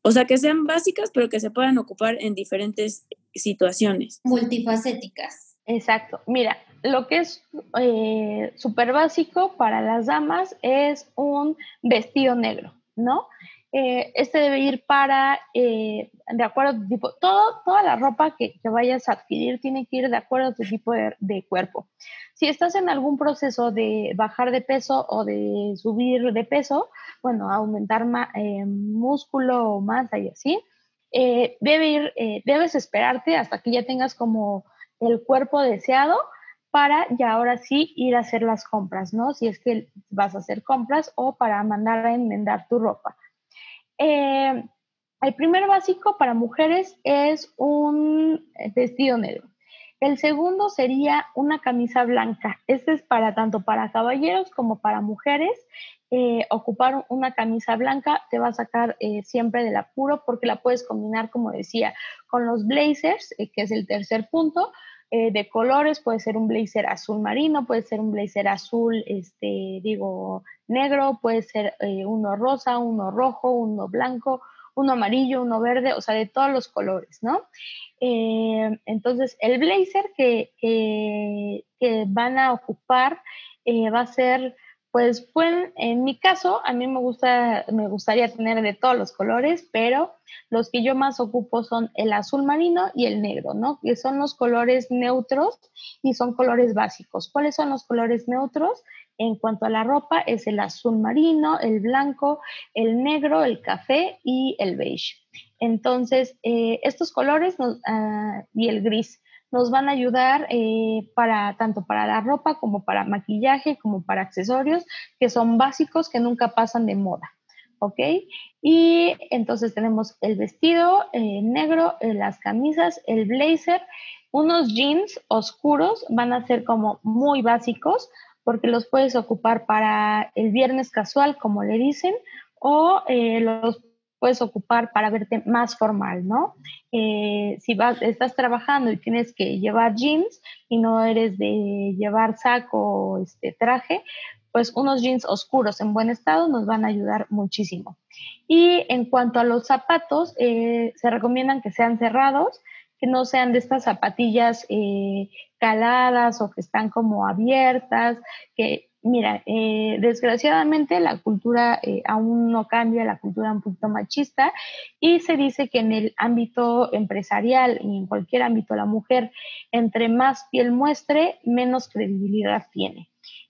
o sea, que sean básicas, pero que se puedan ocupar en diferentes situaciones. Multifacéticas. Exacto. Mira, lo que es eh, súper básico para las damas es un vestido negro, ¿no? Eh, este debe ir para, eh, de acuerdo tipo, todo, toda la ropa que, vayas a adquirir tiene que ir de acuerdo a tu tipo de, cuerpo. Si estás en algún proceso de bajar de peso o de subir de peso, bueno, aumentar músculo o masa y así, debe ir, debes esperarte hasta que ya tengas como el cuerpo deseado para ya ahora sí ir a hacer las compras, ¿no? Si es que vas a hacer compras o para mandar a enmendar tu ropa. Eh, el primer básico para mujeres es un vestido negro. El segundo sería una camisa blanca. Este es para tanto para caballeros como para mujeres. Eh, ocupar una camisa blanca te va a sacar eh, siempre del apuro porque la puedes combinar, como decía, con los blazers, que es el tercer punto, eh, de colores, puede ser un blazer azul marino, puede ser un blazer azul, este, digo, negro, puede ser eh, uno rosa, uno rojo, uno blanco, uno amarillo, uno verde, o sea, de todos los colores, ¿no? Eh, entonces, el blazer que, que, que, van a ocupar va a ser pues, pues, en mi caso, a mí me gusta, me gustaría tener de todos los colores, pero los que yo más ocupo son el azul marino y el negro, ¿no? Que son los colores neutros y son colores básicos. ¿Cuáles son los colores neutros? En cuanto a la ropa, es el azul marino, el blanco, el negro, el café y el beige. Entonces, eh, estos colores ah, y el gris nos van a ayudar eh, para tanto para la ropa como para maquillaje, como para accesorios, que son básicos que nunca pasan de moda. ¿ok? Y entonces tenemos el vestido negro, eh, las camisas, el blazer, unos jeans oscuros, van a ser como muy básicos porque los puedes ocupar para el viernes casual, como le dicen, o eh, los puedes ocupar para verte más formal, ¿no? si vas, estás trabajando y tienes que llevar jeans y no eres de llevar saco o este traje, pues unos jeans oscuros en buen estado nos van a ayudar muchísimo. Y en cuanto a los zapatos, eh, se recomiendan que sean cerrados, que no sean de estas zapatillas eh, caladas o que están como abiertas, que mira, eh, desgraciadamente la cultura aún no cambia, la cultura un poquito machista y se dice que en el ámbito empresarial y en cualquier ámbito la mujer entre más piel muestre, menos credibilidad tiene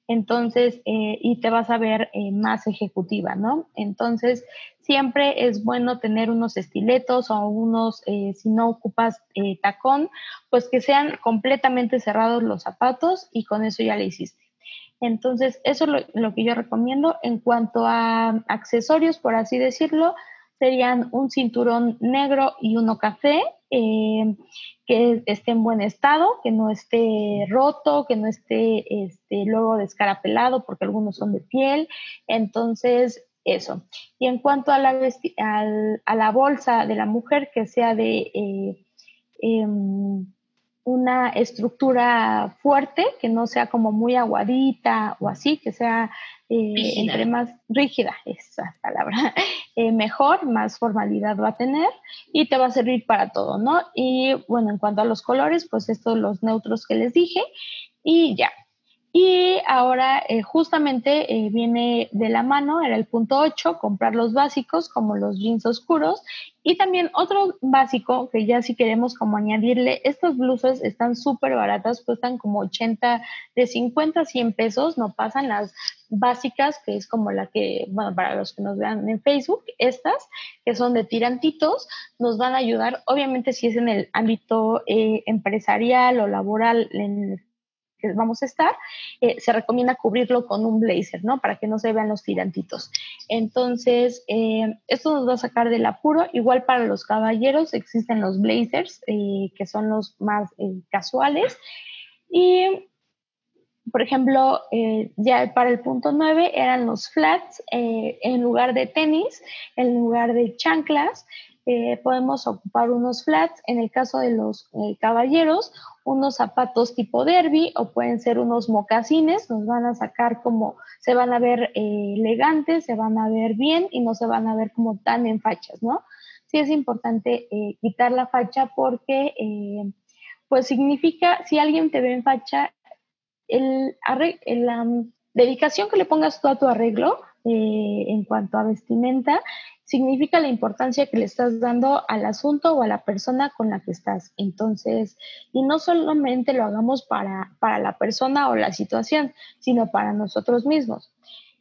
entonces, eh, y te vas a ver eh, más ejecutiva, ¿no? Entonces, siempre es bueno tener unos estiletos o unos, eh, si no ocupas tacón, pues que sean completamente cerrados los zapatos y con eso ya le hiciste. Entonces, eso es lo, que yo recomiendo. En cuanto a accesorios, por así decirlo, serían un cinturón negro y uno café, eh, que esté en buen estado, que no esté roto, que no esté este, luego descarapelado, porque algunos son de piel. Entonces, eso. Y en cuanto a la, a la bolsa de la mujer, que sea de... Eh, em, una estructura fuerte, que no sea como muy aguadita o así, que sea eh, entre más rígida, esa palabra, eh, mejor, más formalidad va a tener y te va a servir para todo, ¿no? Y bueno, en cuanto a los colores, pues estos los neutros que les dije y ya. Y ahora eh, justamente eh, viene de la mano, era el punto 8, comprar los básicos como los jeans oscuros. Y también otro básico que ya si queremos como añadirle, estas blusas están súper baratas, cuestan como 80, de 50 a 100 pesos, no pasan las básicas, que es como la que, bueno, para los que nos vean en Facebook, estas, que son de tirantitos, nos van a ayudar, obviamente si es en el ámbito eh, empresarial o laboral, en que vamos a estar, eh, se recomienda cubrirlo con un blazer, ¿no? Para que no se vean los tirantitos. Entonces, eh, esto nos va a sacar del apuro. Igual para los caballeros existen los blazers, eh, que son los más casuales. Y, por ejemplo, ya para el punto 9 eran los flats en lugar de tenis, en lugar de chanclas. Podemos ocupar unos flats, en el caso de los caballeros, unos zapatos tipo derby o pueden ser unos mocasines, nos van a sacar como, se van a ver eh, elegantes, se van a ver bien y no se van a ver como tan en fachas, ¿no? Sí es importante eh, quitar la facha porque eh, pues significa, si alguien te ve en facha, el, la dedicación que le pongas tú a tu arreglo en cuanto a vestimenta significa la importancia que le estás dando al asunto o a la persona con la que estás. Entonces, y no solamente lo hagamos para, para la persona o la situación, sino para nosotros mismos.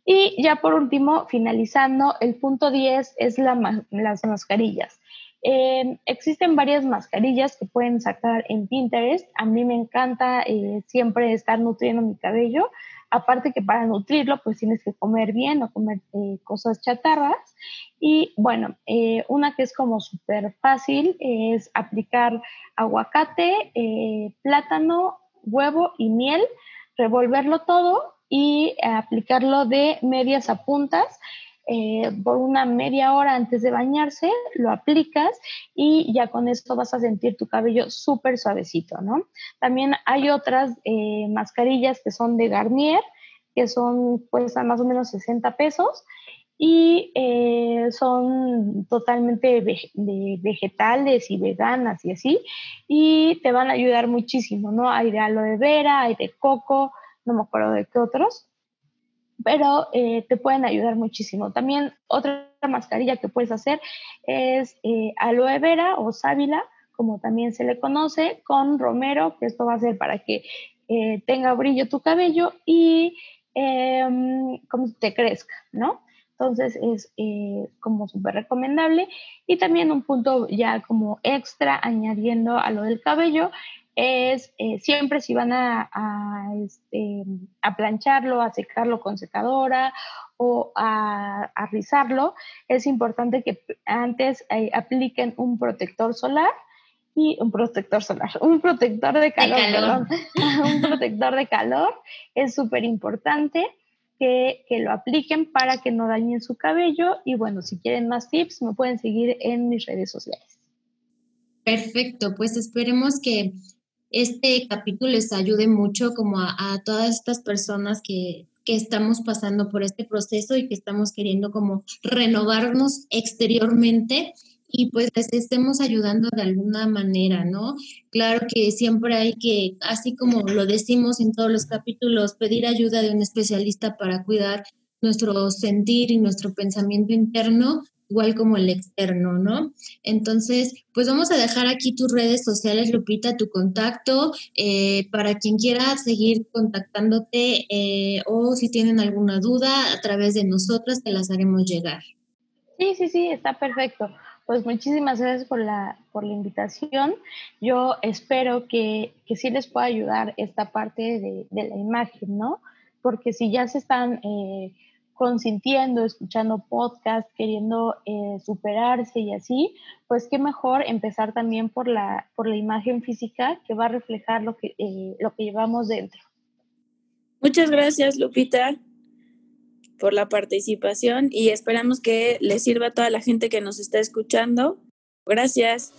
Y ya por último, finalizando, el punto 10 es la, las mascarillas. Eh, existen varias mascarillas que pueden sacar en Pinterest. A mí me encanta eh, siempre estar nutriendo mi cabello. Aparte que para nutrirlo, pues tienes que comer bien o comer eh, cosas chatarras. Y bueno, eh, una que es como súper fácil es aplicar aguacate, eh, plátano, huevo y miel, revolverlo todo y aplicarlo de medias a puntas. Eh, por una media hora antes de bañarse, lo aplicas y ya con esto vas a sentir tu cabello súper suavecito, ¿no? También hay otras mascarillas que son de Garnier, que son, a más o menos 60 pesos y eh, son totalmente vegetales y veganas y así, y te van a ayudar muchísimo, ¿no? Hay de aloe vera, hay de coco, no me acuerdo de qué otros, pero eh, te pueden ayudar muchísimo. También otra mascarilla que puedes hacer es eh, aloe vera o sábila, como también se le conoce, con romero, que esto va a ser para que tenga brillo tu cabello y em, como te crezca, ¿no? Entonces es eh, como súper recomendable. Y también un punto ya como extra añadiendo a lo del cabello es eh, siempre si van a, este, a, plancharlo, a secarlo con secadora o a, rizarlo, es importante que antes eh, apliquen un protector solar y un protector solar, un protector de calor, un protector de calor. Es súper importante que, que, lo apliquen para que no dañen su cabello y bueno, si quieren más tips me pueden seguir en mis redes sociales. Perfecto, pues esperemos que este capítulo les ayude mucho como a, todas estas personas que, que, estamos pasando por este proceso y que estamos queriendo como renovarnos exteriormente y pues les estemos ayudando de alguna manera, ¿no? Claro que siempre hay que, así como lo decimos en todos los capítulos, pedir ayuda de un especialista para cuidar nuestro sentir y nuestro pensamiento interno, igual como el externo, ¿no? Entonces, pues vamos a dejar aquí tus redes sociales, Lupita, tu contacto, eh, para quien quiera seguir contactándote eh, o si tienen alguna duda a través de nosotras, te las haremos llegar. Sí, sí, sí, está perfecto. Pues muchísimas gracias por la, por la invitación. Yo espero que, que sí les pueda ayudar esta parte de, de la imagen, ¿no? Porque si ya se están... Eh, consintiendo, escuchando podcast, queriendo eh, superarse y así, pues qué mejor empezar también por la, por la imagen física que va a reflejar lo que, eh, lo que llevamos dentro. Muchas gracias, Lupita, por la participación y esperamos que le sirva a toda la gente que nos está escuchando. Gracias.